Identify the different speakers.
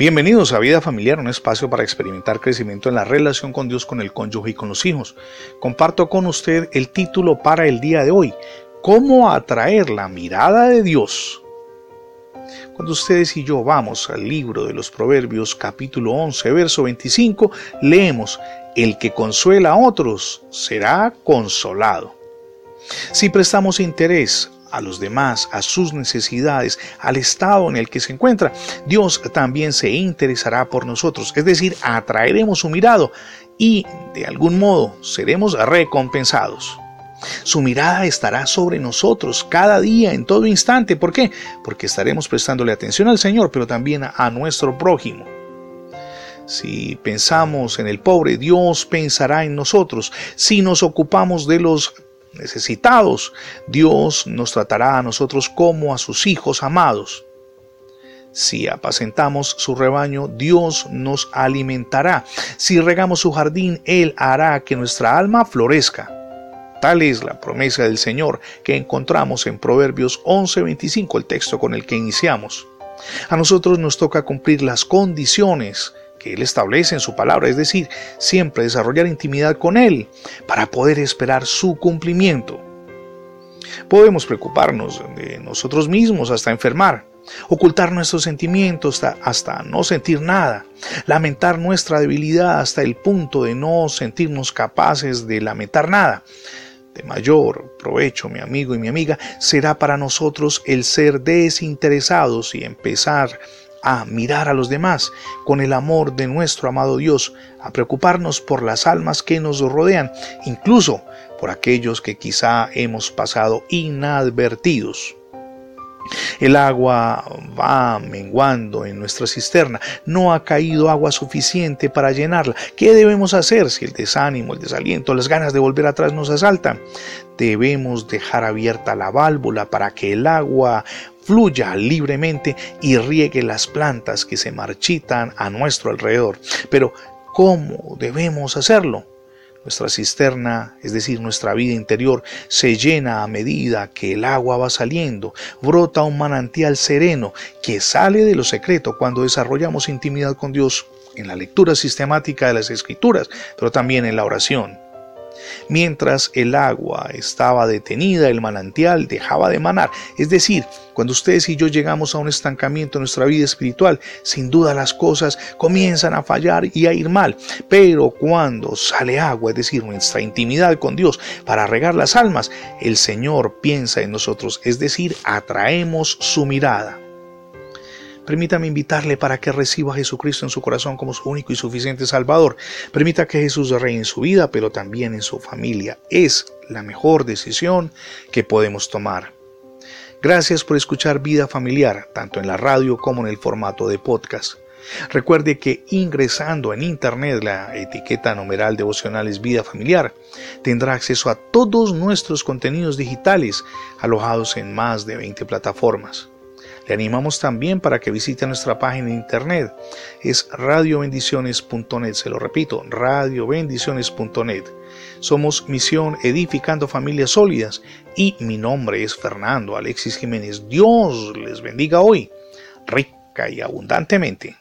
Speaker 1: Bienvenidos a Vida Familiar, un espacio para experimentar crecimiento en la relación con Dios, con el cónyuge y con los hijos. Comparto con usted el título para el día de hoy, ¿Cómo atraer la mirada de Dios? Cuando ustedes y yo vamos al libro de los Proverbios capítulo 11, verso 25, leemos, El que consuela a otros será consolado. Si prestamos interés a los demás, a sus necesidades, al estado en el que se encuentra, Dios también se interesará por nosotros, es decir, atraeremos su mirado y de algún modo seremos recompensados. Su mirada estará sobre nosotros cada día, en todo instante. ¿Por qué? Porque estaremos prestándole atención al Señor, pero también a nuestro prójimo. Si pensamos en el pobre, Dios pensará en nosotros. Si nos ocupamos de los necesitados, Dios nos tratará a nosotros como a sus hijos amados. Si apacentamos su rebaño, Dios nos alimentará. Si regamos su jardín, Él hará que nuestra alma florezca. Tal es la promesa del Señor que encontramos en Proverbios 11:25, el texto con el que iniciamos. A nosotros nos toca cumplir las condiciones que Él establece en su palabra, es decir, siempre desarrollar intimidad con Él para poder esperar su cumplimiento. Podemos preocuparnos de nosotros mismos hasta enfermar, ocultar nuestros sentimientos hasta, no sentir nada, lamentar nuestra debilidad hasta el punto de no sentirnos capaces de lamentar nada. De mayor provecho, mi amigo y mi amiga, será para nosotros el ser desinteresados y empezar a mirar a los demás con el amor de nuestro amado Dios, a preocuparnos por las almas que nos rodean, incluso por aquellos que quizá hemos pasado inadvertidos. El agua va menguando en nuestra cisterna, no ha caído agua suficiente para llenarla. ¿Qué debemos hacer si el desánimo, el desaliento, las ganas de volver atrás nos asaltan? Debemos dejar abierta la válvula para que el agua fluya libremente y riegue las plantas que se marchitan a nuestro alrededor. Pero, ¿cómo debemos hacerlo? Nuestra cisterna, es decir, nuestra vida interior, se llena a medida que el agua va saliendo. Brota un manantial sereno que sale de lo secreto cuando desarrollamos intimidad con Dios en la lectura sistemática de las escrituras, pero también en la oración. Mientras el agua estaba detenida, el manantial dejaba de manar. Es decir, cuando ustedes y yo llegamos a un estancamiento en nuestra vida espiritual, sin duda las cosas comienzan a fallar y a ir mal. Pero cuando sale agua, es decir, nuestra intimidad con Dios para regar las almas, el Señor piensa en nosotros, es decir, atraemos su mirada. Permítame invitarle para que reciba a Jesucristo en su corazón como su único y suficiente Salvador. Permita que Jesús reine en su vida, pero también en su familia. Es la mejor decisión que podemos tomar. Gracias por escuchar Vida Familiar, tanto en la radio como en el formato de podcast. Recuerde que ingresando en internet la etiqueta numeral devocionales Vida Familiar tendrá acceso a todos nuestros contenidos digitales alojados en más de 20 plataformas. Le animamos también para que visite nuestra página de internet. Es radiobendiciones.net, se lo repito, radiobendiciones.net. Somos Misión Edificando Familias Sólidas y mi nombre es Fernando Alexis Jiménez. Dios les bendiga hoy, rica y abundantemente.